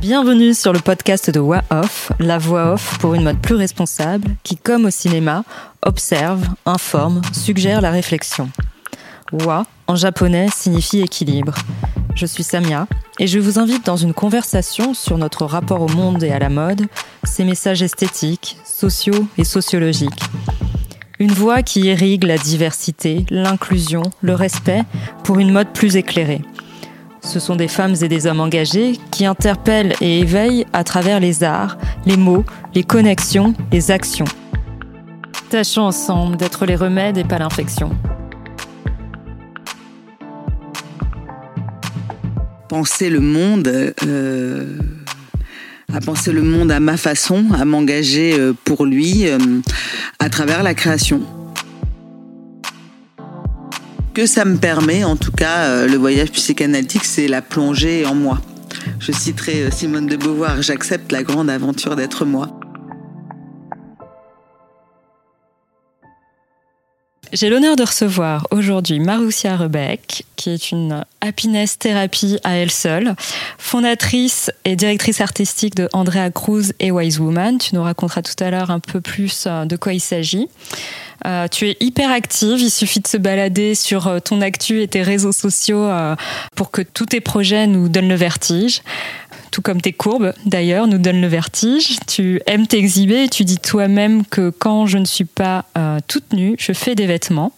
Bienvenue sur le podcast de Wa Off, la voix off pour une mode plus responsable qui, comme au cinéma, observe, informe, suggère la réflexion. Wa, en japonais, signifie équilibre. Je suis Samia et je vous invite dans une conversation sur notre rapport au monde et à la mode, ses messages esthétiques, sociaux et sociologiques. Une voix qui irrigue la diversité, l'inclusion, le respect pour une mode plus éclairée. Ce sont des femmes et des hommes engagés qui interpellent et éveillent à travers les arts, les mots, les connexions, les actions. Tâchons ensemble d'être les remèdes et pas l'infection. Penser le monde, euh, à penser le monde à ma façon, à m'engager euh, pour lui euh, à travers la création que ça me permet, en tout cas, euh, le voyage psychanalytique, c'est la plongée en moi. Je citerai euh, Simone de Beauvoir, j'accepte la grande aventure d'être moi. J'ai l'honneur de recevoir aujourd'hui Maroussia Rebec, qui est une happiness thérapie à elle seule, fondatrice et directrice artistique de Andrea Cruz et Wise Woman. Tu nous raconteras tout à l'heure un peu plus euh, de quoi il s'agit. Euh, tu es hyper active, il suffit de se balader sur euh, ton actu et tes réseaux sociaux pour que tous tes projets nous donnent le vertige. Tout comme tes courbes, d'ailleurs, nous donnent le vertige. Tu aimes t'exhiber et tu dis toi-même que quand je ne suis pas toute nue, je fais des vêtements.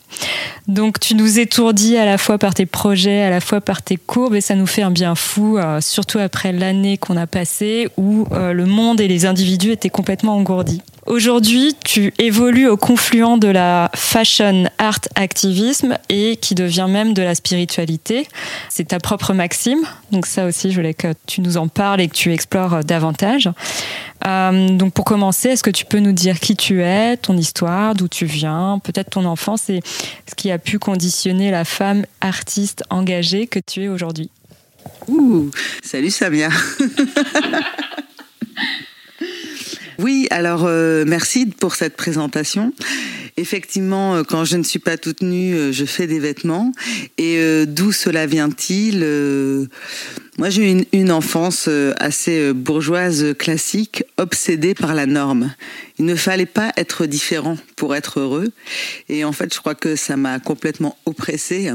Donc tu nous étourdis à la fois par tes projets, à la fois par tes courbes, et ça nous fait un bien fou, surtout après l'année qu'on a passée où le monde et les individus étaient complètement engourdis. Aujourd'hui, tu évolues au confluent de la fashion art activisme et qui devient même de la spiritualité. C'est ta propre maxime. Donc ça aussi, je voulais que tu nous en parles et que tu explores davantage. Euh, donc pour commencer, est-ce que tu peux nous dire qui tu es, ton histoire, d'où tu viens, peut-être ton enfance et ce qui a pu conditionner la femme artiste engagée que tu es aujourd'hui? Ouh, salut Samia Oui, alors euh, merci pour cette présentation. Effectivement, euh, quand je ne suis pas toute nue, euh, je fais des vêtements. Et d'où cela vient-il moi, j'ai eu une, enfance euh, assez euh, bourgeoise, classique, obsédée par la norme. Il ne fallait pas être différent pour être heureux. Et en fait, je crois que ça m'a complètement oppressée.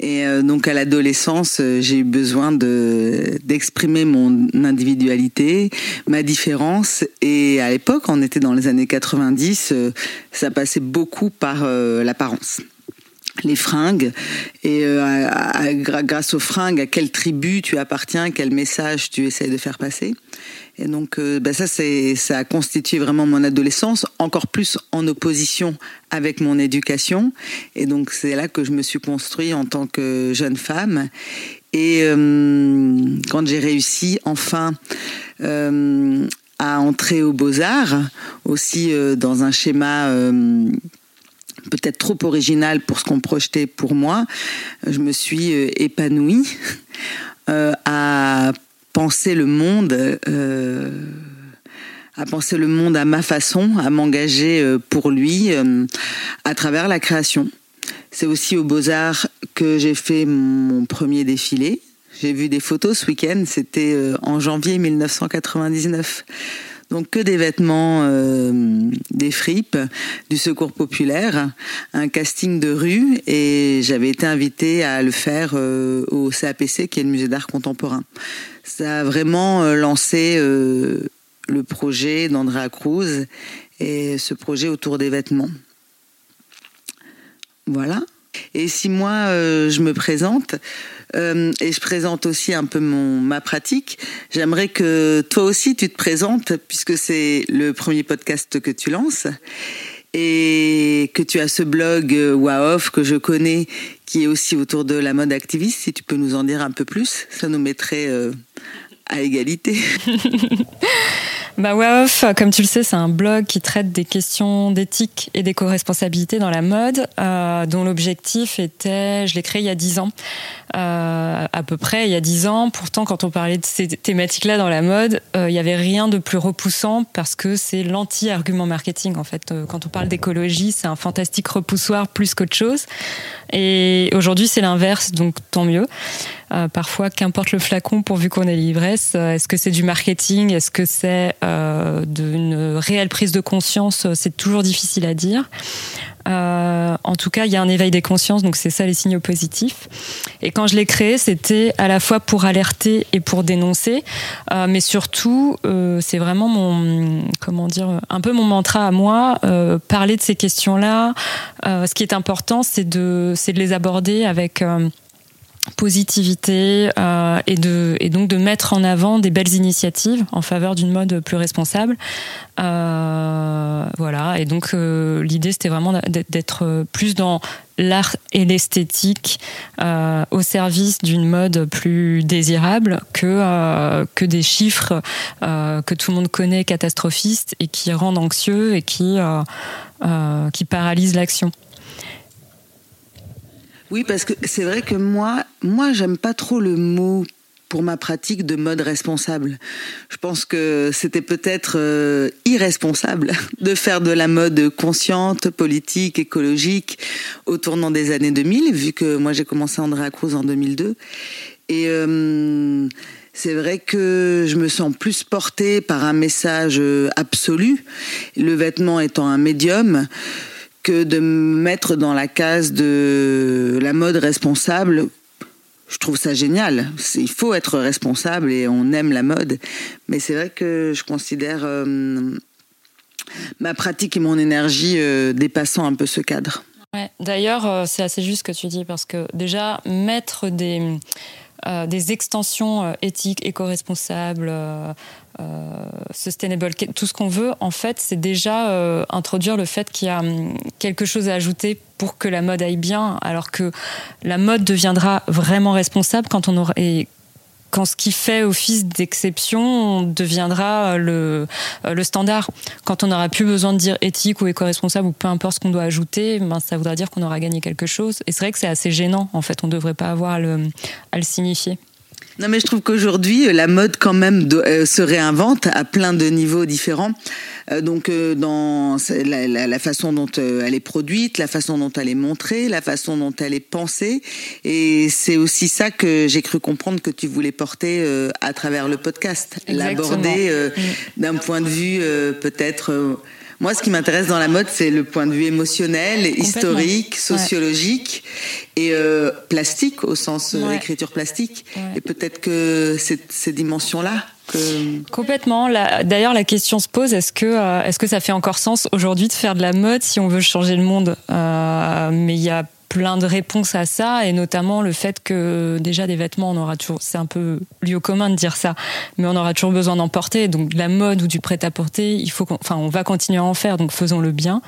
Et euh, donc, à l'adolescence, j'ai eu besoin de d'exprimer mon individualité, ma différence. Et à l'époque, on était dans les années 90, ça passait beaucoup par l'apparence les fringues. Et euh, grâce aux fringues à quelle tribu tu appartiens quel message tu essaies de faire passer. Et donc euh, ben ça c'est ça a constitué vraiment mon adolescence encore plus en opposition avec mon éducation. Et donc c'est là que je me suis construit en tant que jeune femme. Et euh, quand j'ai réussi enfin à entrer aux beaux-arts aussi dans un schéma peut-être trop original pour ce qu'on projetait pour moi, je me suis euh, épanouie euh, à penser le monde. Euh, à penser le monde à ma façon, à m'engager pour lui à travers la création. C'est aussi aux Beaux-Arts que j'ai fait mon premier défilé. J'ai vu des photos ce week-end, c'était en janvier 1999. Donc que des vêtements, euh, des fripes, du secours populaire, un casting de rue et j'avais été invitée à le faire euh, au CAPC qui est le musée d'art contemporain. Ça a vraiment euh, lancé le projet d'Andrea Cruz et ce projet autour des vêtements. Voilà. Et si moi je me présente, euh, et je présente aussi un peu mon ma pratique. J'aimerais que toi aussi tu te présentes puisque c'est le premier podcast que tu lances et que tu as ce blog euh, Waoff que je connais qui est aussi autour de la mode activiste. Si tu peux nous en dire un peu plus, ça nous mettrait euh, à égalité. Bah Off, comme tu le sais, c'est un blog qui traite des questions d'éthique et d'éco-responsabilité dans la mode, euh, dont l'objectif était, je l'ai créé il y a dix ans, euh, à peu près il y a dix ans. Pourtant, quand on parlait de ces thématiques-là dans la mode, euh, il n'y avait rien de plus repoussant parce que c'est l'anti-argument marketing en fait. Euh, quand on parle d'écologie, c'est un fantastique repoussoir plus qu'autre chose. Et aujourd'hui, c'est l'inverse, donc tant mieux. Euh, parfois, qu'importe le flacon pourvu qu'on ait l'ivresse. Euh, est-ce que c'est du marketing Est-ce que c'est euh, d'une réelle prise de conscience C'est toujours difficile à dire. Euh, en tout cas, il y a un éveil des consciences, donc c'est ça les signaux positifs. Et quand je l'ai créé, c'était à la fois pour alerter et pour dénoncer, euh, mais surtout, euh, c'est vraiment mon, comment dire, un peu mon mantra à moi, parler de ces questions-là. ce qui est important, c'est de, c'est de les aborder avec positivité euh, et de et donc de mettre en avant des belles initiatives en faveur d'une mode plus responsable. Euh, voilà. Et donc euh, l'idée c'était vraiment d'être plus dans l'art et l'esthétique au service d'une mode plus désirable que que des chiffres que tout le monde connaît catastrophistes et qui rendent anxieux et qui qui paralysent l'action oui, parce que c'est vrai que moi, moi, j'aime pas trop le mot pour ma pratique de mode responsable. Je pense que c'était peut-être euh, irresponsable de faire de la mode consciente, politique, écologique au tournant des années 2000, vu que moi j'ai commencé Andrea Cruz en 2002. Et euh, c'est vrai que je me sens plus portée par un message absolu, le vêtement étant un médium que de me mettre dans la case de la mode responsable. Je trouve ça génial. Il faut être responsable et on aime la mode. Mais c'est vrai que je considère euh, ma pratique et mon énergie euh, dépassant un peu ce cadre. D'ailleurs, euh, c'est assez juste ce que tu dis parce que déjà, mettre des, des extensions éthiques, éco-responsables, euh, sustainable, tout ce qu'on veut, en fait, c'est déjà euh, introduire le fait qu'il y a hum, quelque chose à ajouter pour que la mode aille bien, alors que la mode deviendra vraiment responsable quand on aura quand ce qui fait office d'exception deviendra le, euh, le standard. Quand on n'aura plus besoin de dire éthique ou éco-responsable ou peu importe ce qu'on doit ajouter, ben ça voudra dire qu'on aura gagné quelque chose. Et c'est vrai que c'est assez gênant, en fait, on ne devrait pas avoir à le, à le signifier. Non, mais je trouve qu'aujourd'hui, la mode quand même euh, se réinvente à plein de niveaux différents. Euh, donc, euh, dans la, façon dont elle est produite, la façon dont elle est montrée, la façon dont elle est pensée. Et c'est aussi ça que j'ai cru comprendre que tu voulais porter à travers le podcast. L'aborder d'un point de vue peut-être moi, ce qui m'intéresse dans la mode, c'est le point de vue émotionnel, historique, sociologique et euh, plastique au sens euh, écriture plastique. Et peut-être que ces dimensions-là que... Complètement. D'ailleurs, la question se pose est-ce que euh, est-ce que ça fait encore sens aujourd'hui de faire de la mode si on veut changer le monde? Mais il y a plein de réponses à ça et notamment le fait que déjà des vêtements on aura toujours c'est un peu lieu commun de dire ça mais on aura toujours besoin d'en porter donc de la mode ou du prêt à porter il faut enfin on va continuer à en faire donc faisons le bien.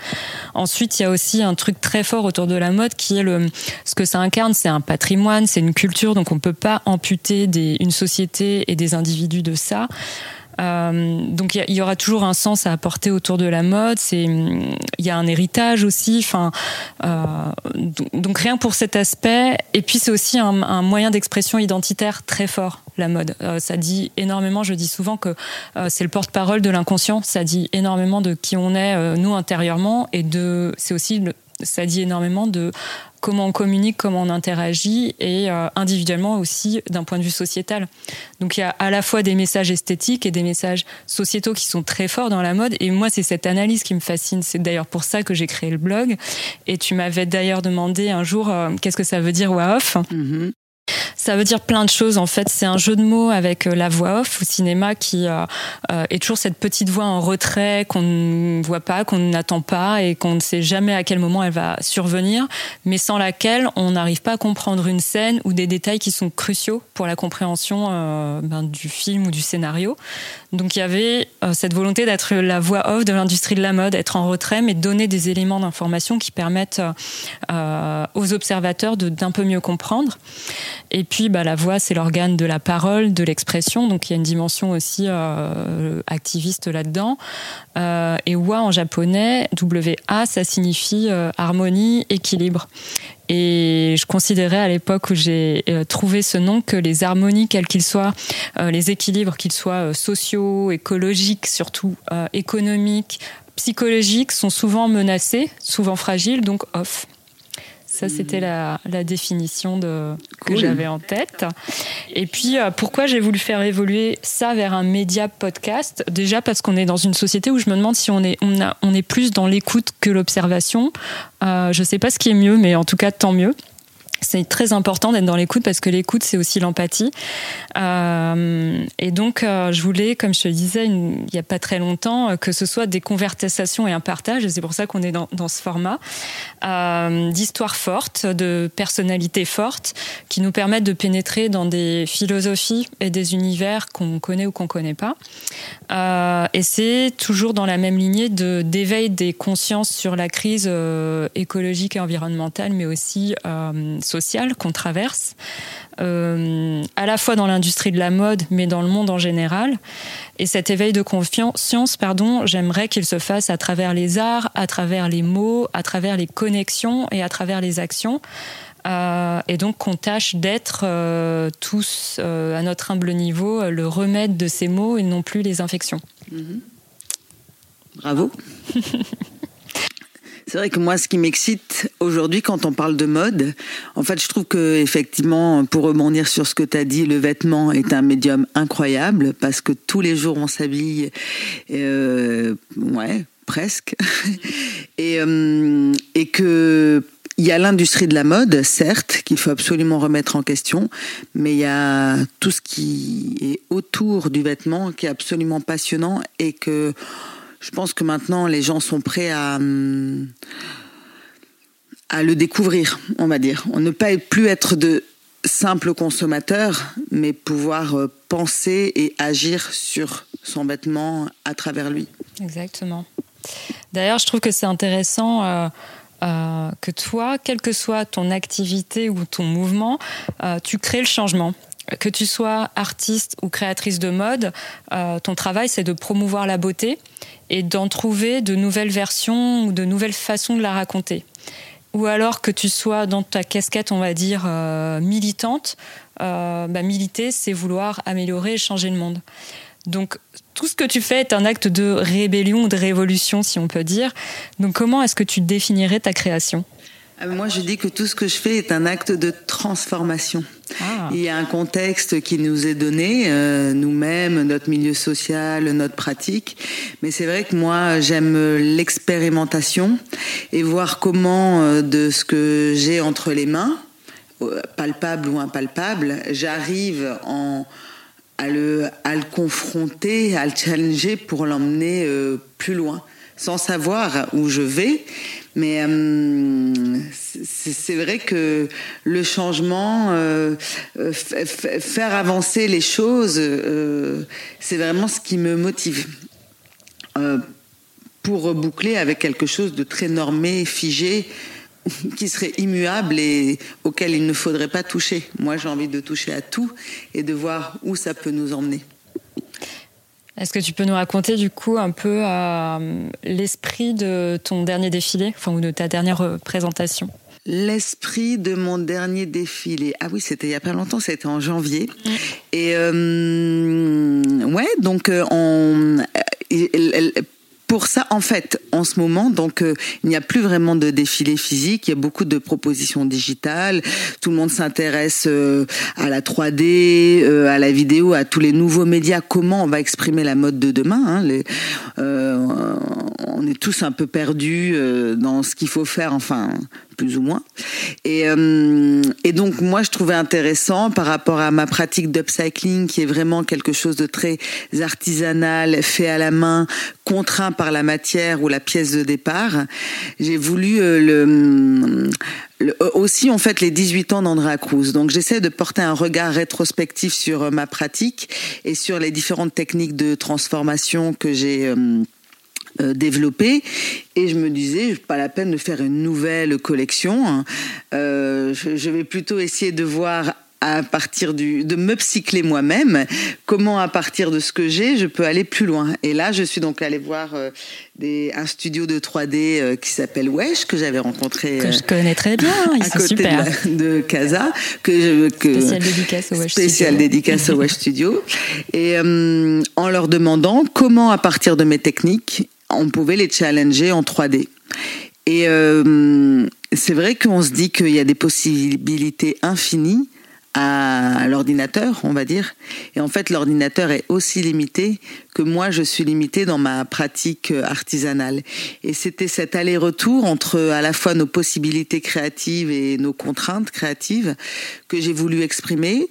Ensuite il y a aussi un truc très fort autour de la mode qui est le ce que ça incarne c'est un patrimoine c'est une culture donc on peut pas amputer des, une société et des individus de ça euh, donc il y, aura toujours un sens à apporter autour de la mode. C'est il y a un héritage aussi. Enfin, euh, donc, rien pour cet aspect. Et puis c'est aussi un, moyen d'expression identitaire très fort. La mode, euh, ça dit énormément. Je dis souvent que c'est le porte-parole de l'inconscient. Ça dit énormément de qui on est nous intérieurement et de. C'est aussi ça dit énormément de comment on communique, comment on interagit et euh, individuellement aussi d'un point de vue sociétal. Donc il y a à la fois des messages esthétiques et des messages sociétaux qui sont très forts dans la mode et moi c'est cette analyse qui me fascine. C'est d'ailleurs pour ça que j'ai créé le blog et tu m'avais d'ailleurs demandé un jour euh, qu'est-ce que ça veut dire WAOF. Mm-hmm. Ça veut dire plein de choses en fait. C'est un jeu de mots avec euh, la voix off au cinéma qui euh, euh, est toujours cette petite voix en retrait qu'on ne voit pas, qu'on n'attend pas et qu'on ne sait jamais à quel moment elle va survenir, mais sans laquelle on n'arrive pas à comprendre une scène ou des détails qui sont cruciaux pour la compréhension ben, du film ou du scénario. Donc il y avait cette volonté d'être la voix off de l'industrie de la mode, être en retrait, mais donner des éléments d'information qui permettent aux observateurs d'un peu mieux comprendre. Et puis, bah, la voix, c'est l'organe de la parole, de l'expression. Donc, il y a une dimension aussi euh, activiste là-dedans. Euh, et wa en japonais, W-A, ça signifie euh, harmonie, équilibre. Et je considérais à l'époque où j'ai trouvé ce nom que les harmonies, quels qu'ils soient, les équilibres, qu'ils soient sociaux, écologiques, surtout économiques, psychologiques, sont souvent menacés, souvent fragiles, donc off Ça, c'était la, définition de, que j'avais en tête. Et puis, euh, pourquoi j'ai voulu faire évoluer ça vers un média podcast? Déjà parce qu'on est dans une société où je me demande si on est, on a, on est plus dans l'écoute que l'observation. Euh, je ne sais pas ce qui est mieux, mais en tout cas, tant mieux c'est très important d'être dans l'écoute parce que l'écoute, c'est aussi l'empathie. Euh, et donc, euh, je voulais, comme je te disais il n'y a pas très longtemps, euh, que ce soit des conversations et un partage. Et c'est pour ça qu'on est dans, dans, ce format d'histoires fortes, de personnalités fortes, qui nous permettent de pénétrer dans des philosophies et des univers qu'on connaît ou qu'on connaît pas. Et c'est toujours dans la même lignée de d'éveil des consciences sur la crise écologique et environnementale, mais aussi sociale qu'on traverse, euh, à la fois dans l'industrie de la mode, mais dans le monde en général. Et cet éveil de conscience, pardon, j'aimerais qu'il se fasse à travers les arts, à travers les mots, à travers les connexions et à travers les actions. Euh, et donc qu'on tâche d'être euh, tous, à notre humble niveau, le remède de ces mots et non plus les infections. Mm-hmm. Bravo. C'est vrai que moi, ce qui m'excite aujourd'hui quand on parle de mode, en fait, je trouve que effectivement, pour rebondir sur ce que tu as dit, le vêtement est un médium incroyable parce que tous les jours on s'habille, euh, ouais, presque, et, euh, et y a l'industrie de la mode, certes, qu'il faut absolument remettre en question, mais il y a tout ce qui est autour du vêtement qui est absolument passionnant et que je pense que maintenant les gens sont prêts à hum, à le découvrir, on va dire. On ne pas plus être de simples consommateurs, mais pouvoir euh, penser et agir sur son vêtement à travers lui. Exactement. D'ailleurs, je trouve que c'est intéressant euh, euh, que toi, quelle que soit ton activité ou ton mouvement, tu crées le changement que tu sois artiste ou créatrice de mode, euh, ton travail, c'est de promouvoir la beauté et d'en trouver de nouvelles versions ou de nouvelles façons de la raconter. Ou alors que tu sois dans ta casquette, on va dire, euh, militante, euh, bah, militer, c'est vouloir améliorer et changer le monde. Donc, tout ce que tu fais est un acte de rébellion ou de révolution, si on peut dire. Donc, comment est-ce que tu définirais ta création? Moi, je dis que tout ce que je fais est un acte de transformation. Ah. Il y a un contexte qui nous est donné, euh, nous-mêmes, notre milieu social, notre pratique. Mais c'est vrai que moi, j'aime l'expérimentation et voir comment, euh, de ce que j'ai entre les mains, euh, palpable ou impalpable, j'arrive en à le, à le confronter, à le challenger pour l'emmener plus loin, sans savoir où je vais, mais euh, c'est vrai que le changement, euh, euh, faire avancer les choses, c'est vraiment ce qui me motive. pour boucler avec quelque chose de très normé, figé, qui serait immuable et auquel il ne faudrait pas toucher. Moi, j'ai envie de toucher à tout et de voir où ça peut nous emmener. Est-ce que tu peux nous raconter du coup un peu euh, l'esprit de ton dernier défilé, enfin ou de ta dernière euh, présentation? L'esprit de mon dernier défilé. Ah oui, c'était il y a pas longtemps, c'était en janvier. Mm. Et euh, ouais, donc on pour ça, en fait, en ce moment, donc euh, il n'y a plus vraiment de défilé physique. Il y a beaucoup de propositions digitales. Tout le monde s'intéresse euh, à la 3D, euh, à la vidéo, à tous les nouveaux médias. Comment on va exprimer la mode de demain hein, les, On est tous un peu perdus dans ce qu'il faut faire. Enfin, plus ou moins. Et, euh, et donc moi je trouvais intéressant par rapport à ma pratique d'upcycling qui est vraiment quelque chose de très artisanal, fait à la main, contraint par la matière ou la pièce de départ. J'ai voulu euh, le, aussi en fait les 18 ans d'Andrea Cruz. Donc j'essaie de porter un regard rétrospectif sur euh, ma pratique et sur les différentes techniques de transformation que j'ai euh, développé et je me disais pas la peine de faire une nouvelle collection hein. euh, je, vais plutôt essayer de voir à partir du de me psychler moi-même comment à partir de ce que j'ai je peux aller plus loin et là je suis donc allée voir euh, des, un studio de 3D qui s'appelle Wesh que j'avais rencontré que je connais très bien ils à côté super. de, de, Casa que je que spécial dédicace au Wesh spécial dédicace au Wesh Studio et en leur demandant comment à partir de mes techniques on pouvait les challenger en 3D. Et, euh, c'est vrai qu'on se dit qu'il y a des possibilités infinies à l'ordinateur, on va dire. Et en fait, l'ordinateur est aussi limité que moi, je suis limitée dans ma pratique artisanale. Et c'était cet aller-retour entre à la fois nos possibilités créatives et nos contraintes créatives que j'ai voulu exprimer.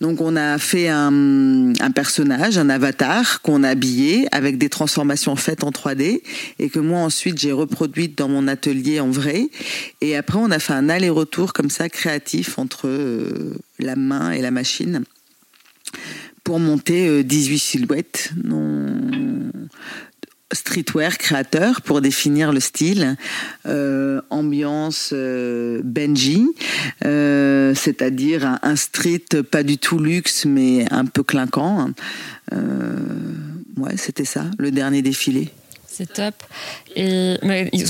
Donc, on a fait un, un personnage, un avatar qu'on a habillé avec des transformations faites en 3D et que moi, ensuite, j'ai reproduite dans mon atelier en vrai. Et après, on a fait un aller-retour comme ça créatif entre euh, la main et la machine pour monter 18 euh, silhouettes non streetwear créateur pour définir le style, euh, ambiance euh, Benji, c'est-à-dire un, street pas du tout luxe mais un peu clinquant. ouais, c'était ça, le dernier défilé. C'est top. Et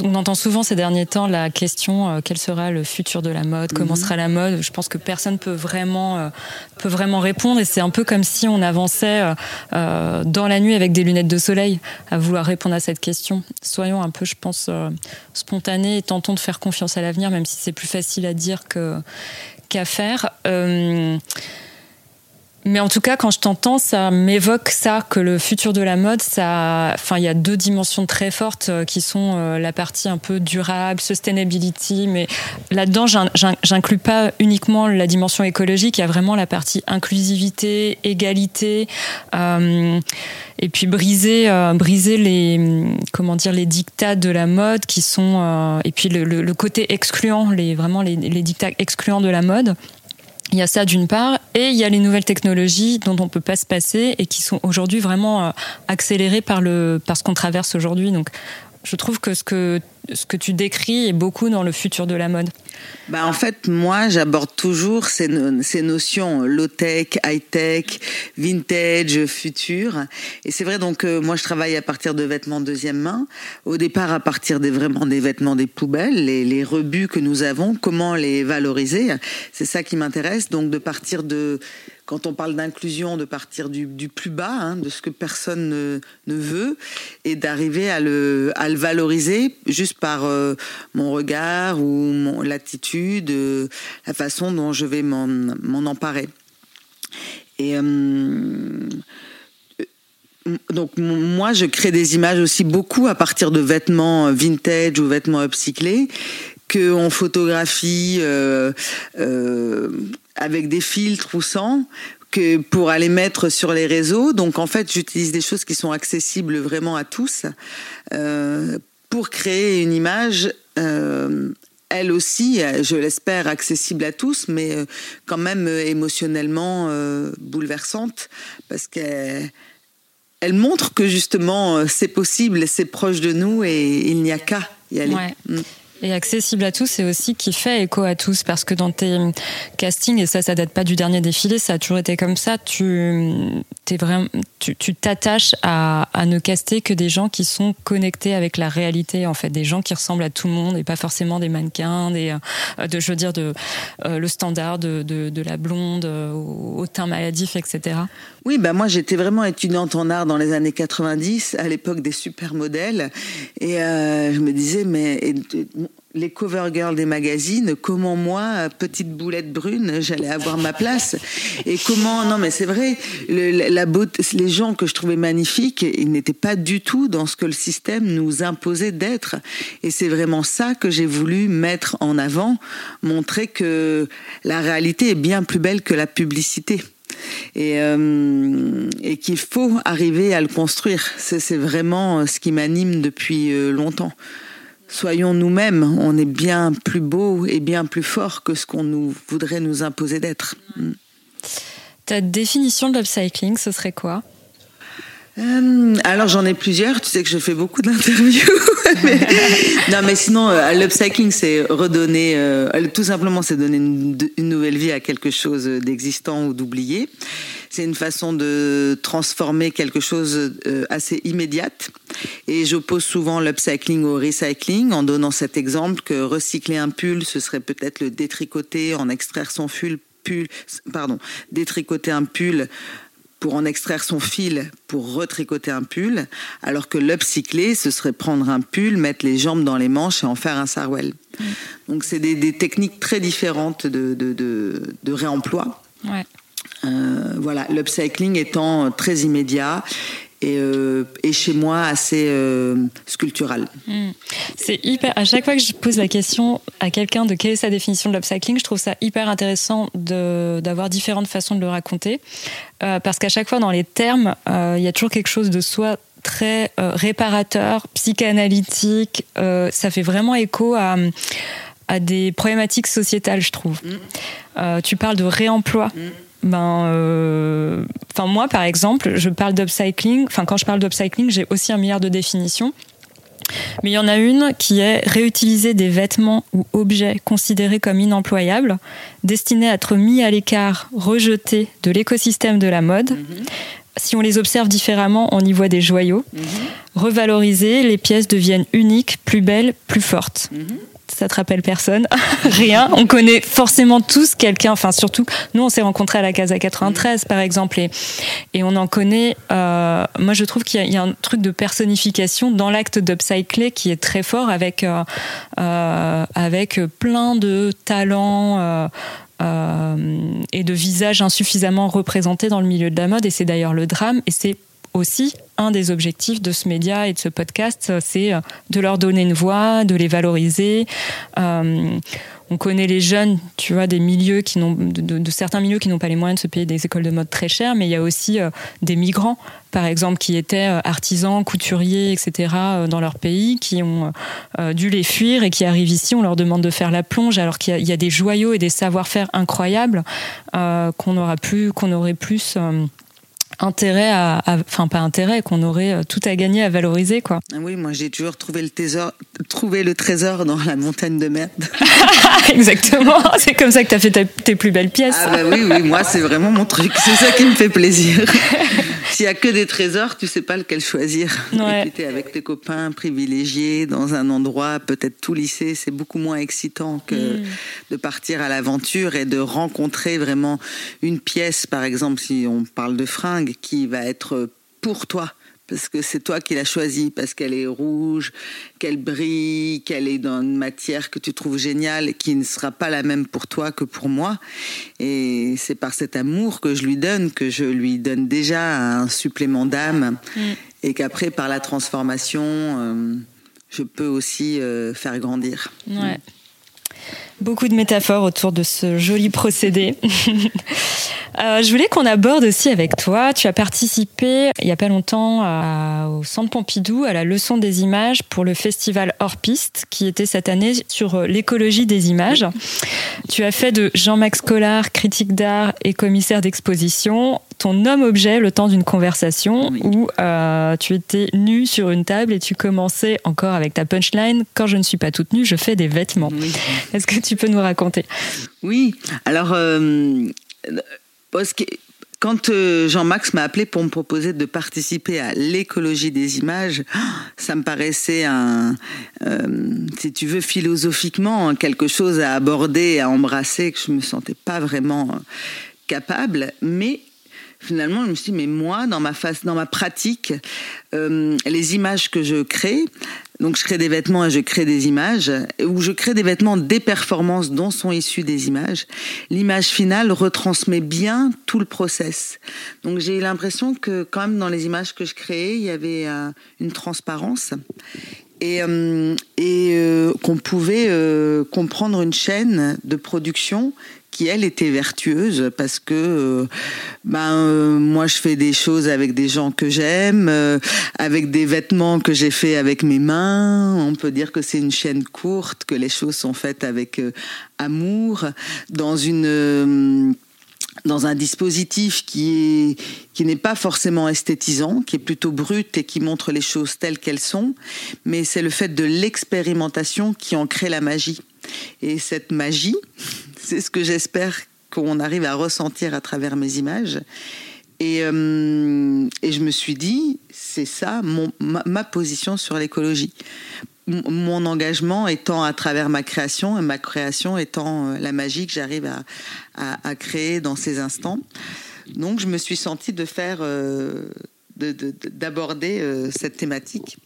on entend souvent ces derniers temps la question euh, quel sera le futur de la mode Comment mhm. sera la mode Je pense que personne peut vraiment euh, peut vraiment répondre. Et c'est un peu comme si on avançait euh, dans la nuit avec des lunettes de soleil à vouloir répondre à cette question. Soyons un peu, je pense, spontanés et tentons de faire confiance à l'avenir, même si c'est plus facile à dire que qu'à faire. Mais en tout cas, quand je t'entends, ça m'évoque ça, que le futur de la mode, ça, enfin, il y a deux dimensions très fortes euh, qui sont euh, la partie un peu durable, sustainability, mais là-dedans, j'inclus pas uniquement la dimension écologique, il y a vraiment la partie inclusivité, égalité, euh, et puis briser, euh, briser les, comment dire, les dictats de la mode qui sont, et puis le, le, côté excluant, les, vraiment les, les dictats excluants de la mode. Il y a ça d'une part, et il y a les nouvelles technologies dont on peut pas se passer et qui sont aujourd'hui vraiment euh, accélérées par le par ce qu'on traverse aujourd'hui. Donc, je trouve que ce que ce que tu décris est beaucoup dans le futur de la mode. Bah en fait, moi, j'aborde toujours ces, ces notions low-tech, high-tech, vintage, futur. Et c'est vrai, donc, euh, moi, je travaille à partir de vêtements deuxième main. Au départ, à partir des vraiment des vêtements des poubelles, les, les rebuts que nous avons, comment les valoriser. C'est ça qui m'intéresse. Donc, de partir de quand on parle d'inclusion, de partir du, plus bas, hein, de ce que personne ne, veut, et d'arriver à le, valoriser juste par euh, mon regard ou mon l'attitude, euh, la façon dont je vais m'en emparer. Et euh, donc moi, je crée des images aussi beaucoup à partir de vêtements vintage ou vêtements upcyclés qu'on photographie avec des filtres ou sans que pour aller mettre sur les réseaux. Donc en fait, j'utilise des choses qui sont accessibles vraiment à tous euh, pour créer une image. Euh, elle aussi, je l'espère, accessible à tous, mais euh, quand même émotionnellement bouleversante, parce qu'elle elle montre que justement c'est possible, c'est proche de nous et il n'y a qu'à y aller. Mm. Et accessible à tous, c'est aussi qui fait écho à tous, parce que dans tes castings, et ça, ça date pas du dernier défilé, ça a toujours été comme ça, tu t'attaches à, ne caster que des gens qui sont connectés avec la réalité, en fait, des gens qui ressemblent à tout le monde et pas forcément des mannequins, des, euh, de, je veux dire, de euh, le standard de, de, de la blonde euh, au, teint maladif, etc. Oui, bah moi j'étais vraiment étudiante en art dans les années 90, à l'époque des supermodèles, et je me disais mais les cover girls des magazines, comment moi, petite boulette brune, j'allais avoir ma place Et comment Non, mais c'est vrai, la beauté, les gens que je trouvais magnifiques, ils n'étaient pas du tout dans ce que le système nous imposait d'être. Et c'est vraiment ça que j'ai voulu mettre en avant, montrer que la réalité est bien plus belle que la publicité. Et, euh, et qu'il faut arriver à le construire. C'est vraiment ce qui m'anime depuis euh, longtemps soyons nous-mêmes, on est bien plus beau et bien plus fort que ce qu'on nous voudrait nous imposer d'être. Ta définition de l'upcycling, ce serait quoi? Euh, alors j'en ai plusieurs, tu sais que je fais beaucoup d'interviews. non mais sinon euh, l'upcycling c'est redonner, euh, tout simplement c'est donner une, nouvelle vie à quelque chose d'existant ou d'oublié. C'est une façon de transformer quelque chose assez immédiate. Et j'oppose souvent l'upcycling au recycling en donnant cet exemple que recycler un pull ce serait peut-être le détricoter, en extraire son pull, pardon, détricoter un pull pour en extraire son fil pour retricoter un pull, alors que l'upcycler, ce serait prendre un pull, mettre les jambes dans les manches et en faire un sarouel. Donc c'est des, techniques très différentes de, de, réemploi. Ouais. Euh, voilà, l'upcycling étant très immédiat et, euh, et, chez moi assez euh, sculptural. Hmm. C'est hyper. À chaque fois que je pose la question à quelqu'un de quelle est sa définition de l'upcycling, je trouve ça hyper intéressant d'avoir différentes façons de le raconter, euh, parce qu'à chaque fois dans les termes, euh, il y a toujours quelque chose de soi très réparateur, psychanalytique. ça fait vraiment écho à à des problématiques sociétales, je trouve. Hmm. tu parles de réemploi. Hmm ben, euh, moi par exemple, je parle d'upcycling. Enfin quand je parle d'upcycling, j'ai aussi un milliard de définitions. Mais il y en a une qui est réutiliser des vêtements ou objets considérés comme inemployables, destinés à être mis à l'écart, rejetés de l'écosystème de la mode. Mm-hmm. Si on les observe différemment, on y voit des joyaux. Revalorisés, les pièces deviennent uniques, plus belles, plus fortes. Mm-hmm ça te rappelle personne, rien. On connaît forcément tous quelqu'un, enfin surtout, nous on s'est rencontrés à la Casa 93 par exemple, et, et on en connaît, euh, moi je trouve qu'il y, a un truc de personnification dans l'acte d'upcycler qui est très fort avec, euh, euh, avec plein de talents. Et de visages insuffisamment représentés dans le milieu de la mode. Et c'est d'ailleurs le drame. Et c'est aussi un des objectifs de ce média et de ce podcast, c'est euh, de leur donner une voix, de les valoriser. Euh, on connaît les jeunes, tu vois, des milieux qui n'ont, de, certains milieux qui n'ont pas les moyens de se payer des écoles de mode très chères, mais il y a aussi euh, des migrants, par exemple, qui étaient artisans, couturiers, etc., dans leur pays, qui ont dû les fuir et qui arrivent ici, on leur demande de faire la plonge, alors qu'il y a, des joyaux et des savoir-faire incroyables qu'on aura plus, qu'on aurait plus intérêt à, enfin pas intérêt, qu'on aurait euh, tout à gagner à valoriser quoi. Ah oui, moi j'ai toujours trouvé le trésor, trouvé le trésor dans la montagne de merde. Exactement, c'est comme ça que tu as fait tes plus belles pièces. Ah bah oui, oui, moi c'est vraiment mon truc, c'est ça qui me fait plaisir. S'il y a que des trésors, tu sais pas lequel choisir. Ouais. Avec tes copains privilégiés dans un endroit peut-être tout lycée, c'est beaucoup moins excitant que hmm. de partir à l'aventure et de rencontrer vraiment une pièce, par exemple si on parle de fringues qui va être pour toi parce que c'est toi qui l'as choisie, parce qu'elle est rouge, qu'elle brille, qu'elle est dans une matière que tu trouves géniale et qui ne sera pas la même pour toi que pour moi. Et c'est par cet amour que je lui donne que je lui donne déjà un supplément d'âme mm. et qu'après, par la transformation, euh, je peux aussi euh, faire grandir. Ouais. Beaucoup de métaphores autour de ce joli procédé. Euh, je voulais qu'on aborde aussi avec toi. Tu as participé il y a pas longtemps au Centre Pompidou à la leçon des images pour le festival Hors Piste qui était cette année sur euh, l'écologie des images. Tu as fait de Jean-Max Collard, critique d'art et commissaire d'exposition, ton homme-objet le temps d'une conversation où euh, tu étais nu sur une table et tu commençais encore avec ta punchline. Quand je ne suis pas toute nue, je fais des vêtements. Est-ce que tu peux nous raconter? Oui, alors. Euh, quand euh, Jean-Max m'a appelé pour me proposer de participer à l'écologie des images, ça me paraissait un, si tu veux, philosophiquement quelque chose à aborder, à embrasser que je me sentais pas vraiment capable, mais finalement, je me suis dit, mais moi, dans ma face, dans ma pratique, euh, les images que je crée, donc je crée des vêtements et je crée des images, ou je crée des vêtements des performances dont sont issues des images. L'image finale retransmet bien tout le process. Donc j'ai eu l'impression que quand même dans les images que je créais, il y avait euh, une transparence et, euh, et qu'on pouvait comprendre une chaîne de production qui elle était vertueuse parce que euh, ben euh, moi je fais des choses avec des gens que j'aime, euh, avec des vêtements que j'ai fait avec mes mains. On peut dire que c'est une chaîne courte, que les choses sont faites avec amour, dans une dans un dispositif qui est qui n'est pas forcément esthétisant, qui est plutôt brut et qui montre les choses telles qu'elles sont, mais c'est le fait de l'expérimentation qui en crée la magie. Et cette magie, c'est ce que j'espère qu'on arrive à ressentir à travers mes images. Et, euh, et je me suis dit, c'est ça mon, ma, position sur l'écologie. Mon engagement étant à travers ma création et ma création étant euh, la magie que j'arrive à, à, créer dans ces instants. Donc je me suis sentie de faire, euh, d'aborder cette thématique.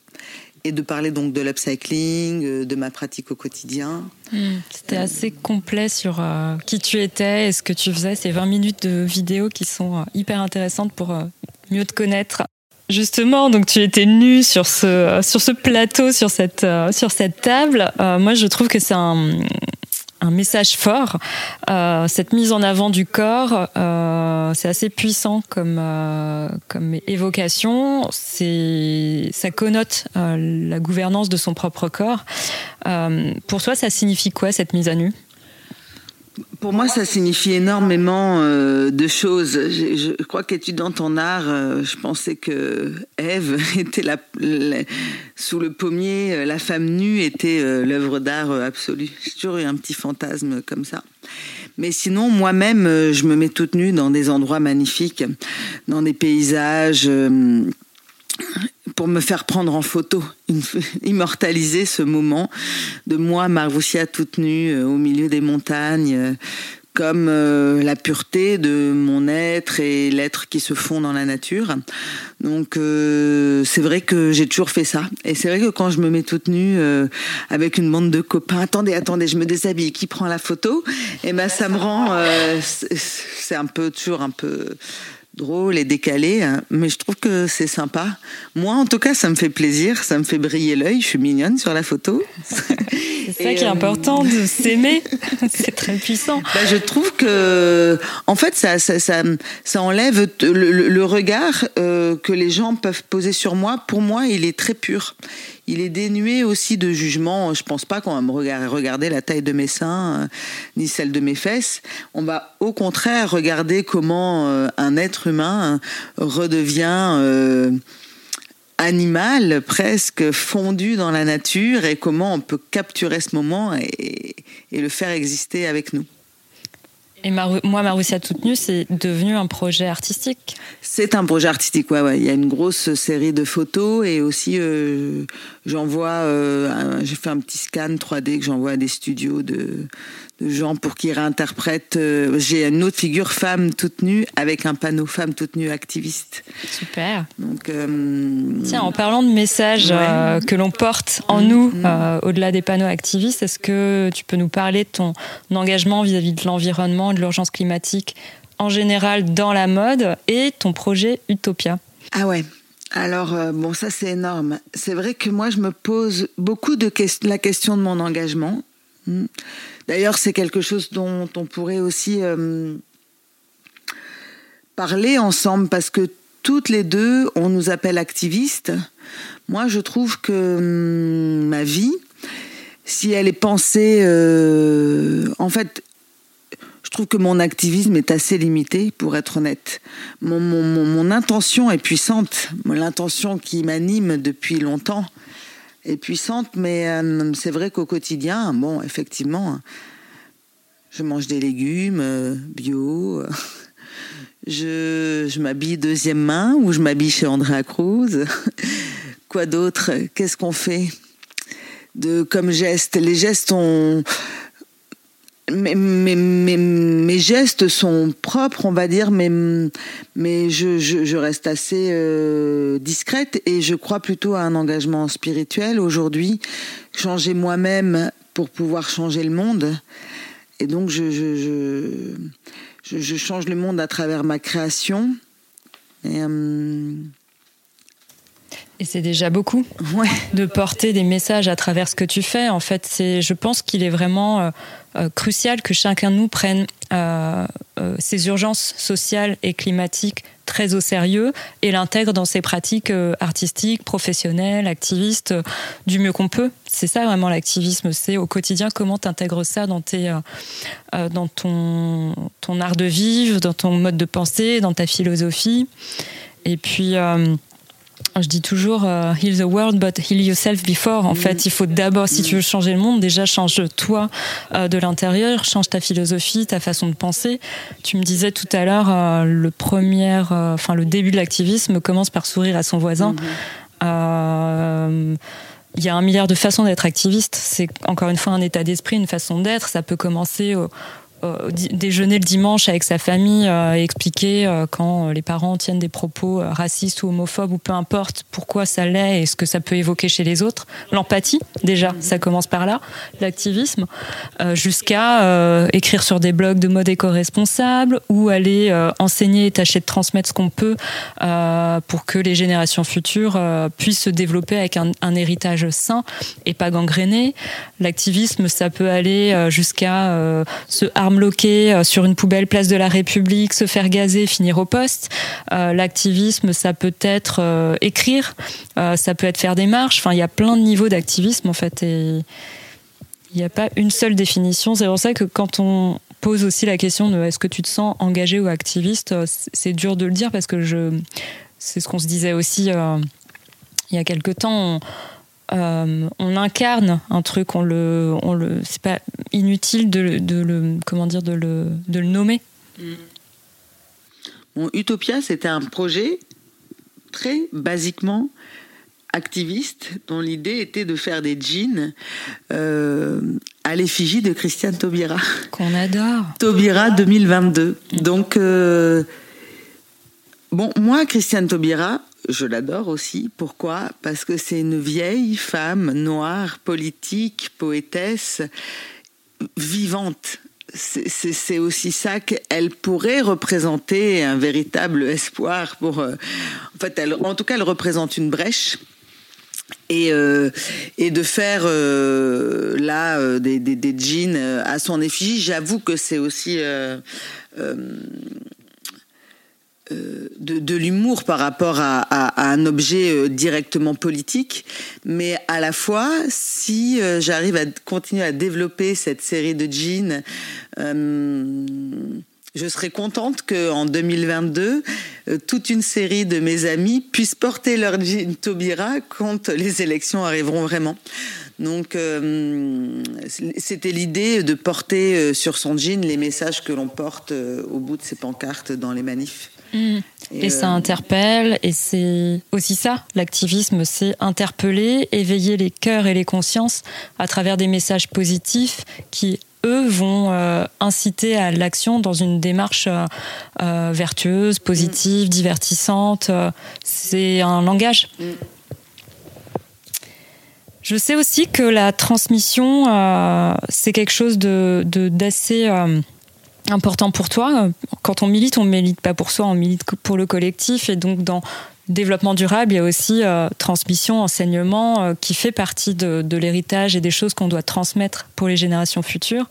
Et de parler donc de l'upcycling, de ma pratique au quotidien. Hmm. C'était assez complet sur qui tu étais et ce que tu faisais. Ces 20 minutes de vidéo qui sont hyper intéressantes pour mieux te connaître. Justement, donc tu étais nue sur ce sur ce plateau, sur cette sur cette table. moi, je trouve que c'est un un message fort. Euh, cette mise en avant du corps, euh, c'est assez puissant comme euh, comme évocation. Ça connote la gouvernance de son propre corps. pour toi, ça signifie quoi cette mise à nu? Pour moi, ça signifie énormément euh, de choses. Je, je crois qu'étudiant en art, euh, je pensais que Ève était la, sous le pommier, euh, la femme nue était l'œuvre d'art absolue. J'ai toujours eu un petit fantasme comme ça. Mais sinon, moi-même, je me mets toute nue dans des endroits magnifiques, dans des paysages pour me faire prendre en photo, immortaliser ce moment de moi, Marvoussia, toute nue euh, au milieu des montagnes, euh, comme euh, la pureté de mon être et l'être qui se font dans la nature. Donc c'est vrai que j'ai toujours fait ça. Et c'est vrai que quand je me mets toute nue avec une bande de copains, attendez, attendez, je me déshabille, qui prend la photo? Et eh ben ça me rend, c'est un peu toujours un peu drôle et décalé, hein. mais je trouve que c'est sympa. Moi, en tout cas, ça me fait plaisir, ça me fait briller l'œil. Je suis mignonne sur la photo. C'est ça qui est important, de euh, s'aimer. c'est très puissant. Bah, je trouve que, en fait, ça, ça, ça, ça enlève le, regard euh, que les gens peuvent poser sur moi. Pour moi, il est très pur. Il est dénué aussi de jugement. Je pense pas qu'on va me regarder la taille de mes seins euh, ni celle de mes fesses. On va au contraire regarder comment un être humain redevient animal presque fondu dans la nature et comment on peut capturer ce moment et, le faire exister avec nous. Et moi, Maroussia toute nue, c'est devenu un projet artistique. C'est un projet artistique, ouais, ouais. Il y a une grosse série de photos et aussi euh, j'envoie, euh, j'ai fait un petit scan 3D que j'envoie à des studios de, de gens pour qu'ils réinterprètent. Euh, j'ai une autre figure femme toute nue avec un panneau femme toute nue activiste. Super. Donc, euh, Tiens, en parlant de messages euh, que l'on porte en mm, nous, mm. au-delà des panneaux activistes, est-ce que tu peux nous parler de ton engagement vis-à-vis de l'environnement, de l'urgence climatique en général dans la mode et ton projet Utopia? Ah ouais. Alors, bon, ça c'est énorme. C'est vrai que moi, je me pose beaucoup de la question de mon engagement. Mm. D'ailleurs, c'est quelque chose dont on pourrait aussi euh, parler ensemble parce que toutes les deux, on nous appelle activistes. Moi, je trouve que hum, ma vie, si elle est pensée, euh, en fait, je trouve que mon activisme est assez limité, pour être honnête. Mon intention est puissante, l'intention qui m'anime depuis longtemps est puissante, mais euh, c'est vrai qu'au quotidien, bon, effectivement, je mange des légumes euh, bio. Je, je m'habille deuxième main ou je m'habille chez Andrea Cruz. Quoi d'autre? Qu'est-ce qu'on fait de comme geste Les gestes ont mes, mes, mes, gestes sont propres, on va dire, mais, mais je, je, je reste assez euh, discrète et je crois plutôt à un engagement spirituel aujourd'hui. Changer moi-même pour pouvoir changer le monde. Et donc, je, je, je, change le monde à travers ma création. Euh, et c'est déjà beaucoup ouais. de porter des messages à travers ce que tu fais. En fait, c'est, je pense qu'il est vraiment euh, euh, crucial que chacun de nous prenne euh, euh, ces urgences sociales et climatiques très au sérieux et l'intègre dans ses pratiques artistiques, professionnelles, activistes, du mieux qu'on peut. C'est ça vraiment l'activisme, c'est au quotidien comment tu intègres ça dans, tes, dans ton, ton art de vivre, dans ton mode de pensée, dans ta philosophie. Et puis je dis toujours euh, heal the world but heal yourself before. En fait, il faut d'abord, si tu veux changer le monde, déjà change toi euh, de l'intérieur, change ta philosophie, ta façon de penser. Tu me disais tout à l'heure, euh, le premier, enfin le début de l'activisme commence par sourire à son voisin. Mm-hmm. il y a un milliard de façons d'être activiste. C'est encore une fois un état d'esprit, une façon d'être. Ça peut commencer au, déjeuner le dimanche avec sa famille et expliquer quand les parents tiennent des propos racistes ou homophobes ou peu importe pourquoi ça l'est et ce que ça peut évoquer chez les autres. L'empathie, déjà, mhm. ça commence par là. L'activisme, jusqu'à écrire sur des blogs de mode éco-responsable ou aller enseigner et tâcher de transmettre ce qu'on peut pour que les générations futures puissent se développer avec un, un héritage sain et pas gangréné. L'activisme, ça peut aller euh, jusqu'à euh, se armloquer euh, sur une poubelle place de la République, se faire gazer, finir au poste. L'activisme, ça peut être écrire, ça peut être faire des marches. Enfin, il y a plein de niveaux d'activisme en fait. Et il n'y a pas une seule définition. C'est pour ça que quand on pose aussi la question de est-ce que tu te sens engagé ou activiste, c'est dur de le dire parce que je, c'est ce qu'on se disait aussi il y a quelque temps. Euh, on incarne un truc, on le, on le, c'est pas inutile de, le, comment dire, de le, de le nommer. Utopia, c'était un projet très basiquement activiste dont l'idée était de faire des jeans euh, à l'effigie de Christiane Taubira. Qu'on adore. Taubira 2022. Donc, euh, bon, moi, Christiane Taubira, je l'adore aussi. Pourquoi? Parce que c'est une vieille femme noire, politique, poétesse, vivante. C'est aussi ça qu'elle pourrait représenter un véritable espoir pour. Euh, en fait, elle, en tout cas, elle représente une brèche. Et, euh, et de faire euh, là des, des, jeans à son effigie, j'avoue que c'est aussi euh, de, l'humour par rapport à, un objet euh, directement politique, mais à la fois, si euh, j'arrive à continuer à développer cette série de jeans, je serais contente qu'en 2022, toute une série de mes amis puissent porter leur jean Taubira quand les élections arriveront vraiment. Donc, c'était l'idée de porter sur son jean les messages que l'on porte au bout de ses pancartes dans les manifs. Et, ça euh, interpelle, et c'est aussi ça, l'activisme, c'est interpeller, éveiller les cœurs et les consciences à travers des messages positifs qui, eux, vont euh, inciter à l'action dans une démarche euh, vertueuse, positive, divertissante. C'est un langage. Je sais aussi que la transmission, c'est quelque chose de d'assez important pour toi. Quand on milite, on milite pas pour soi, on milite pour le collectif. Et donc, dans développement durable, il y a aussi euh, transmission, enseignement, euh, qui fait partie de, l'héritage et des choses qu'on doit transmettre pour les générations futures.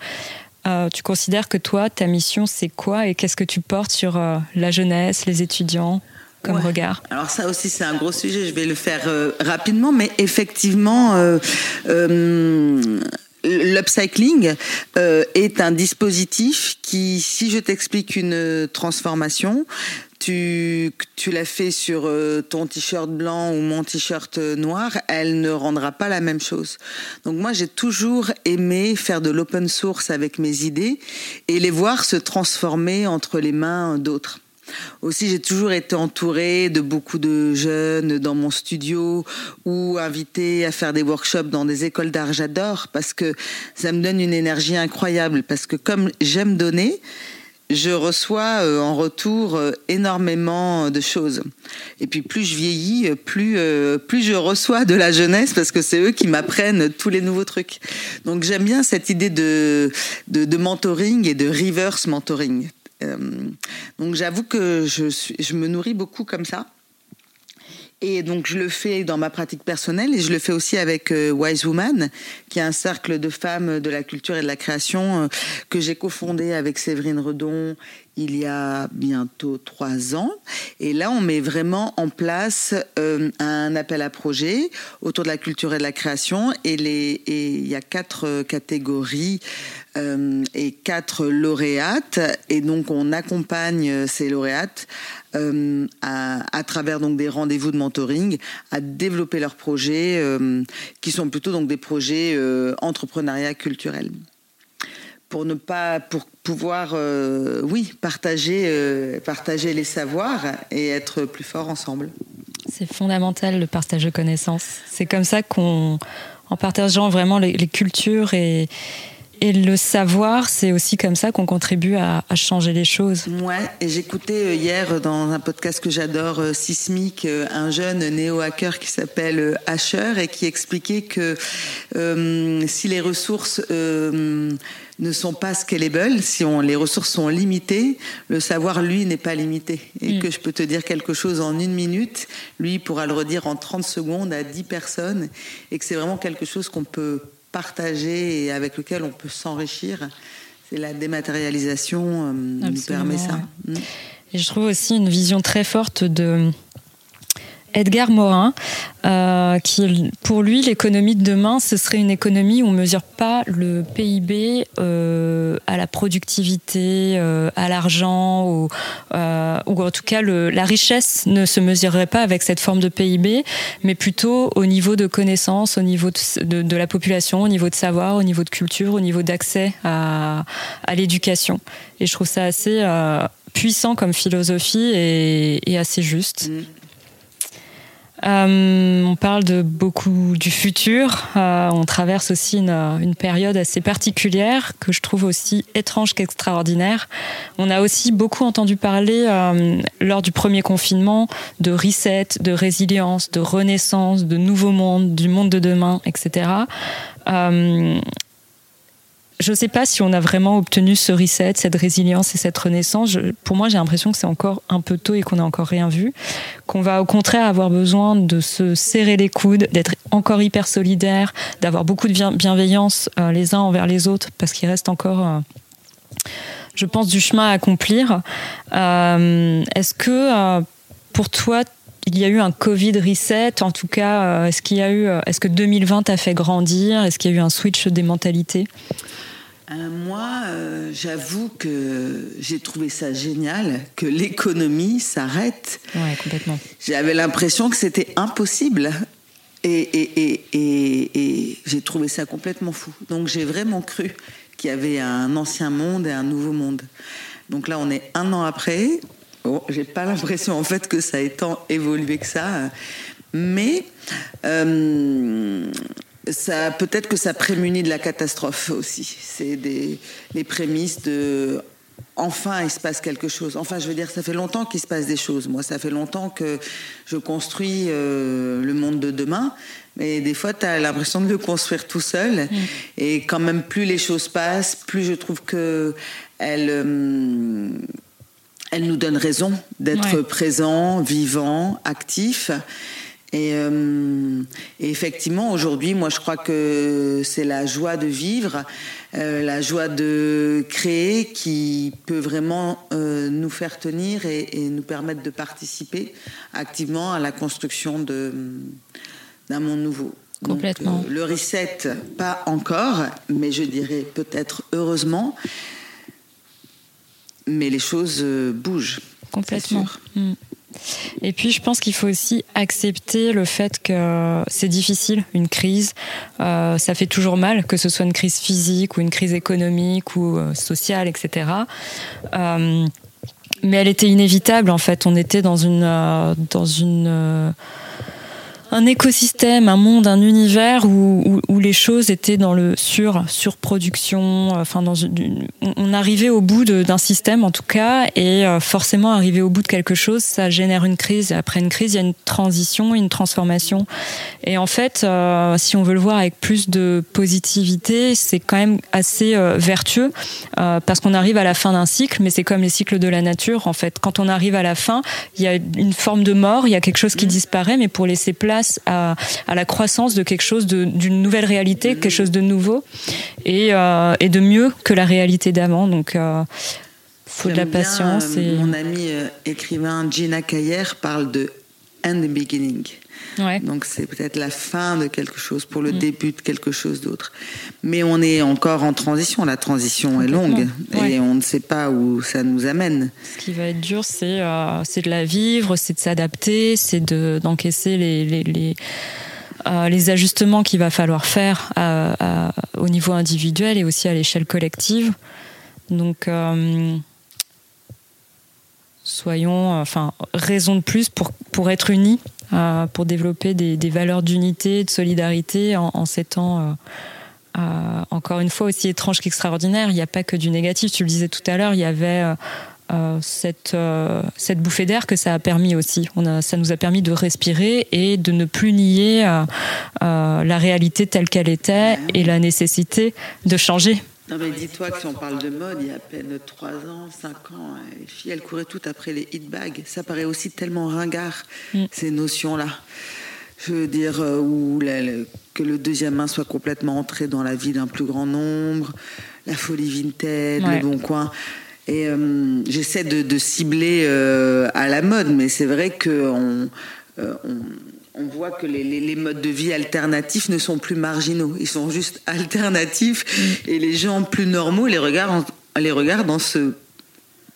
Euh, tu considères que toi, ta mission, c'est quoi et qu'est-ce que tu portes sur la jeunesse, les étudiants comme regard? Alors ça aussi, c'est un gros sujet. Je vais le faire rapidement, mais effectivement L'upcycling euh, est un dispositif qui, si je t'explique une transformation, tu, tu l'as fait sur euh, ton t-shirt blanc ou mon t-shirt noir, elle ne rendra pas la même chose. Donc moi, j'ai toujours aimé faire de l'open source avec mes idées et les voir se transformer entre les mains d'autres. Aussi, j'ai toujours été entourée de beaucoup de jeunes dans mon studio ou invitée à faire des workshops dans des écoles d'art. J'adore parce que ça me donne une énergie incroyable. Parce que comme j'aime donner, je reçois euh, en retour euh, énormément de choses. Et puis plus je vieillis, plus euh, plus je reçois de la jeunesse parce que c'est eux qui m'apprennent tous les nouveaux trucs. Donc j'aime bien cette idée de, de mentoring et de reverse mentoring. Euh, donc j'avoue que je, me nourris beaucoup comme ça. Et donc je le fais dans ma pratique personnelle et je le fais aussi avec euh, Wise Woman, qui est un cercle de femmes de la culture et de la création euh, que j'ai cofondé avec Séverine Redon il y a bientôt trois ans. Et là, on met vraiment en place euh, un appel à projet autour de la culture et de la création. Et, il y a quatre catégories euh, et quatre lauréates. Et donc, on accompagne ces lauréates euh, à, à, travers donc des rendez-vous de mentoring à développer leurs projets qui sont plutôt donc des projets entrepreneuriat culturel pour ne pas pour pouvoir euh, oui partager euh, partager les savoirs et être plus forts ensemble. C'est fondamental le partage de connaissances. C'est comme ça qu'on en partageant vraiment les, les cultures et et le savoir, c'est aussi comme ça qu'on contribue à, changer les choses. Ouais, et j'écoutais hier dans un podcast que j'adore, Sismique, un jeune néo-hacker qui s'appelle Asher et qui expliquait que si les ressources ne sont pas scalable, si on, les ressources sont limitées, le savoir, lui, n'est pas limité. Et mm. que je peux te dire quelque chose en une minute, lui pourra le redire en 30 secondes à 10 personnes, et que c'est vraiment quelque chose qu'on peut partager et avec lequel on peut s'enrichir. C'est la dématérialisation euh, nous permet ça. Mm. Et je trouve aussi une vision très forte de Edgar Morin, euh, qui pour lui l'économie de demain, ce serait une économie où on mesure pas le PIB euh, à la productivité, euh, à l'argent, ou, ou en tout cas le, la richesse ne se mesurerait pas avec cette forme de PIB, mais plutôt au niveau de connaissances, au niveau de, de, la population, au niveau de savoir, au niveau de culture, au niveau d'accès à, à l'éducation. Et je trouve ça assez puissant comme philosophie et, et assez juste. Mm. Euh, on parle de beaucoup du futur. Euh, on traverse aussi une, période assez particulière que je trouve aussi étrange qu'extraordinaire. On a aussi beaucoup entendu parler euh, lors du premier confinement de reset, de résilience, de renaissance, de nouveau monde, du monde de demain, etc je ne sais pas si on a vraiment obtenu ce reset, cette résilience et cette renaissance. pour moi, j'ai l'impression que c'est encore un peu tôt et qu'on n'a encore rien vu. Qu'on va au contraire avoir besoin de se serrer les coudes, d'être encore hyper solidaire, d'avoir beaucoup de bienveillance euh, les uns envers les autres, parce qu'il reste encore, euh, je pense, du chemin à accomplir. Euh, est-ce que pour toi, il y a eu un Covid reset En tout cas, est-ce qu'il y a eu, est-ce que 2020 t'a fait grandir? Est-ce qu'il y a eu un switch des mentalités? Euh, moi, euh, j'avoue que j'ai trouvé ça génial que l'économie s'arrête. Ouais, complètement. J'avais l'impression que c'était impossible. Et, et, et, et j'ai trouvé ça complètement fou. Donc j'ai vraiment cru qu'il y avait un ancien monde et un nouveau monde. Donc là, on est un an après. Bon, j'ai pas l'impression en fait que ça ait tant évolué que ça. Mais euh, ça peut-être que ça prémunit de la catastrophe aussi. C'est des les prémices de enfin il se passe quelque chose. Enfin, je veux dire, ça fait longtemps qu'il se passe des choses. Moi, ça fait longtemps que je construis euh, le monde de demain. Mais des fois, tu as l'impression de le construire tout seul. Mm. Et quand même, plus les choses passent, plus je trouve que elles, euh, nous donnent raison d'être présents, vivants, actifs. Euh, et, effectivement, aujourd'hui, moi, je crois que c'est la joie de vivre, euh, la joie de créer qui peut vraiment euh, nous faire tenir et, nous permettre de participer activement à la construction d'un monde nouveau. Complètement. le reset, pas encore, mais je dirais peut-être heureusement. Mais les choses bougent. Complètement. Mm. Et puis, je pense qu'il faut aussi accepter le fait que c'est difficile, une crise. Euh, ça fait toujours mal, que ce soit une crise physique ou une crise économique ou euh, sociale, etc. Euh, mais elle était inévitable, en fait. On était dans une, dans une un écosystème, un monde, un univers où, où, les choses étaient dans le sur surproduction. Enfin, dans une, on arrivait au bout d'un système en tout cas, et euh, forcément arriver au bout de quelque chose, ça génère une crise. Et après une crise, il y a une transition, une transformation. Et en fait, euh, si on veut le voir avec plus de positivité, c'est quand même assez euh, vertueux parce qu'on arrive à la fin d'un cycle, mais c'est comme les cycles de la nature. En fait, quand on arrive à la fin, il y a une forme de mort, il y a quelque chose qui disparaît, mais pour laisser place à, la croissance de quelque chose, d'une nouvelle réalité, quelque chose de nouveau et, euh, et de mieux que la réalité d'avant. Donc, euh, faut de la patience. Euh, et... Mon ami écrivain Gina Kayer parle de end the beginning. Donc c'est peut-être la fin de quelque chose pour le mm. début de quelque chose d'autre. Mais on est encore en transition. La transition est longue et on ne sait pas où ça nous amène. Ce qui va être dur, c'est euh, de la vivre, c'est de s'adapter, c'est d'encaisser les, les, les euh, les ajustements qu'il va falloir faire au niveau individuel et aussi à l'échelle collective. Donc, euh, soyons, enfin, raison de plus pour, pour être unis euh, pour développer des, valeurs d'unité, de solidarité en, ces temps euh, euh, encore une fois aussi étrange qu'extraordinaire. Il n'y a pas que du négatif. Tu le disais tout à l'heure, il y avait euh, cette, cette bouffée d'air que ça a permis aussi. On a, ça nous a permis de respirer et de ne plus nier la réalité telle qu'elle était et la nécessité de changer. Non mais dis-toi que si on parle de mode, il y a à peine 3 ans, 5 ans, les filles, elles couraient toutes après les hit bags. Ça paraît aussi tellement ringard, mm. ces notions-là. Je veux dire, euh, que le deuxième main soit complètement entré dans la vie d'un plus grand nombre, la folie vintage, le bon coin. Et euh, j'essaie de, cibler euh, à la mode, mais c'est vrai qu'on on voit que les, modes de vie alternatifs ne sont plus marginaux, ils sont juste alternatifs et les gens plus normaux les regardent, les regardent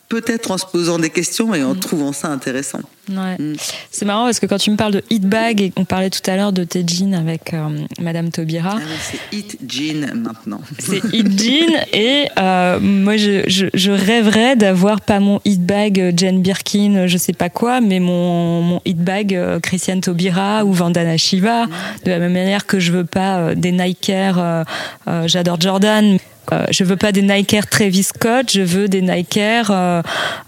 peut-être en se posant des questions et en mm. trouvant ça intéressant. Mm. C'est marrant parce que quand tu me parles de hit bag et on parlait tout à l'heure de tes jeans avec euh, Madame Taubira. Ah c'est hit jean maintenant. C'est hit jean et euh, moi je, je, rêverais d'avoir pas mon hit bag euh, Jane Birkin, je sais pas quoi, mais mon, mon hit bag Christiane Taubira ou Vandana Shiva. De la même manière que je veux pas des Nike Air, j'adore Jordan. Euh, je veux pas des Nike Air Travis Scott, je veux des Nike Air euh,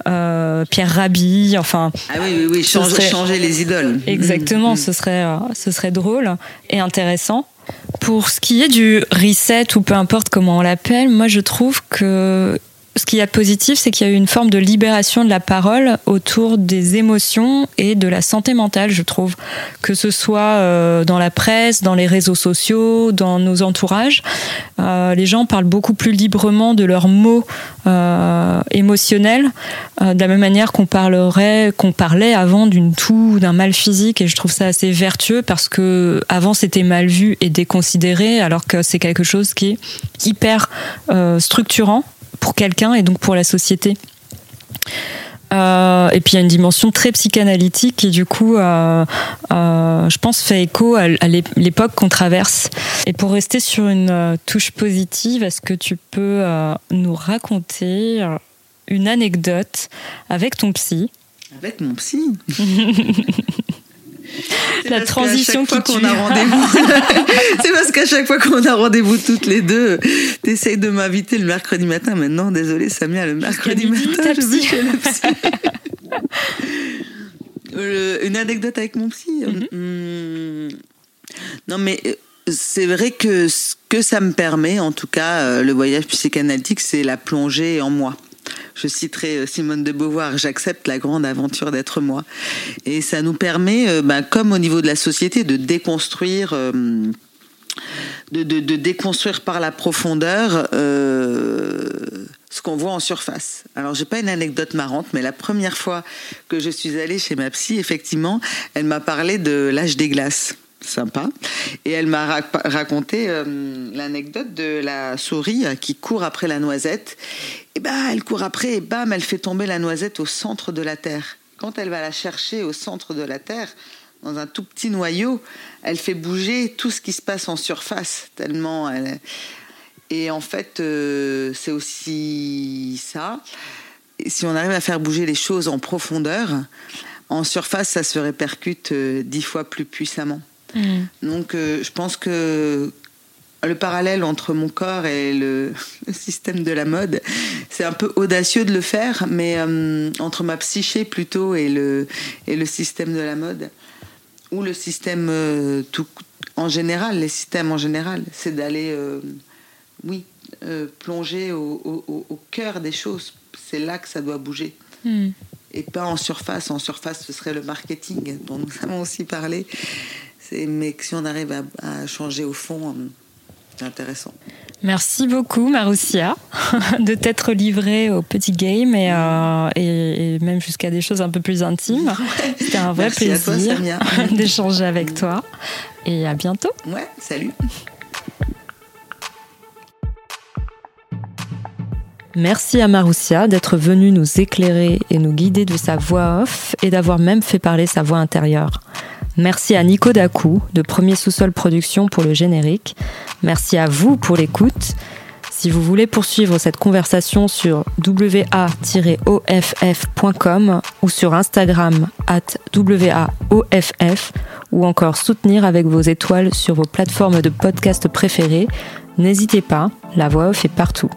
euh, Pierre Rabhi, enfin. Ah oui, oui, oui, changer, changer les idoles. Exactement, mm. ce serait, ce serait drôle et intéressant. Pour ce qui est du reset ou peu importe comment on l'appelle, moi je trouve que ce qui est positif, c'est qu'il y a eu une forme de libération de la parole autour des émotions et de la santé mentale, je trouve. Que ce soit euh, dans la presse, dans les réseaux sociaux, dans nos entourages, euh, les gens parlent beaucoup plus librement de leurs mots euh, émotionnels, de la même manière qu'on parlerait, qu'on parlait avant d'une toux, d'un mal physique. Et je trouve ça assez vertueux parce que avant c'était mal vu et déconsidéré, alors que c'est quelque chose qui est hyper structurant pour quelqu'un et donc pour la société. Euh, et puis il y a une dimension très psychanalytique qui du coup, euh, euh, je pense, fait écho à, l'époque qu'on traverse. Et pour rester sur une touche positive, est-ce que tu peux nous raconter une anecdote avec ton psy? Avec mon psy? la transition qui qu'on a rendez-vous. c'est parce qu'à chaque fois qu'on a rendez-vous toutes les deux, t'essayes de m'inviter le mercredi matin. Maintenant, désolé Samia, le mercredi matin, je vais chez le psy. une anecdote avec mon psy. Mm-hmm. Hmm. Non, mais euh, c'est vrai que ce que ça me permet, en tout cas, euh, le voyage psychanalytique, c'est la plongée en moi. Je citerai euh, Simone de Beauvoir, j'accepte la grande aventure d'être moi. Et ça nous permet, euh, bah, comme au niveau de la société, de déconstruire. Euh, de, déconstruire par la profondeur ce qu'on voit en surface. Alors, j'ai pas une anecdote marrante, mais la première fois que je suis allée chez ma psy, effectivement, elle m'a parlé de l'âge des glaces sympa. Et elle m'a raconté l'anecdote de la souris qui court après la noisette et ben elle court après et bam, elle fait tomber la noisette au centre de la terre. Quand elle va la chercher au centre de la terre, dans un tout petit noyau, elle fait bouger tout ce qui se passe en surface, tellement elle... Et en fait, euh, c'est aussi ça. si on arrive à faire bouger les choses en profondeur, en surface, ça se répercute euh, dix fois plus puissamment. Mmh. Donc, euh, je pense que le parallèle entre mon corps et le, système de la mode, c'est un peu audacieux de le faire, mais euh, entre ma psyché plutôt et le, et le système de la mode, ou le système euh, tout, en général, les systèmes en général, c'est d'aller, oui, plonger au, au, cœur des choses. C'est là que ça doit bouger. Hmm. Et pas en surface. En surface, ce serait le marketing dont nous avons aussi parlé. Mais si on arrive à, à changer au fond, intéressant. Merci beaucoup, Maroussia, de t'être livrée au petit game et, euh, et, même jusqu'à des choses un peu plus intimes. C'était un vrai plaisir d'échanger avec toi. Et à bientôt. Ouais, salut. Merci à Maroussia d'être venue nous éclairer et nous guider de sa voix off et d'avoir même fait parler sa voix intérieure. Merci à Nico Dacou de Premier Sous-Sol Production pour le générique. Merci à vous pour l'écoute. Si vous voulez poursuivre cette conversation sur wa-off.com ou sur Instagram at waoff ou encore soutenir avec vos étoiles sur vos plateformes de podcast préférées, N'hésitez pas, la voix off est partout.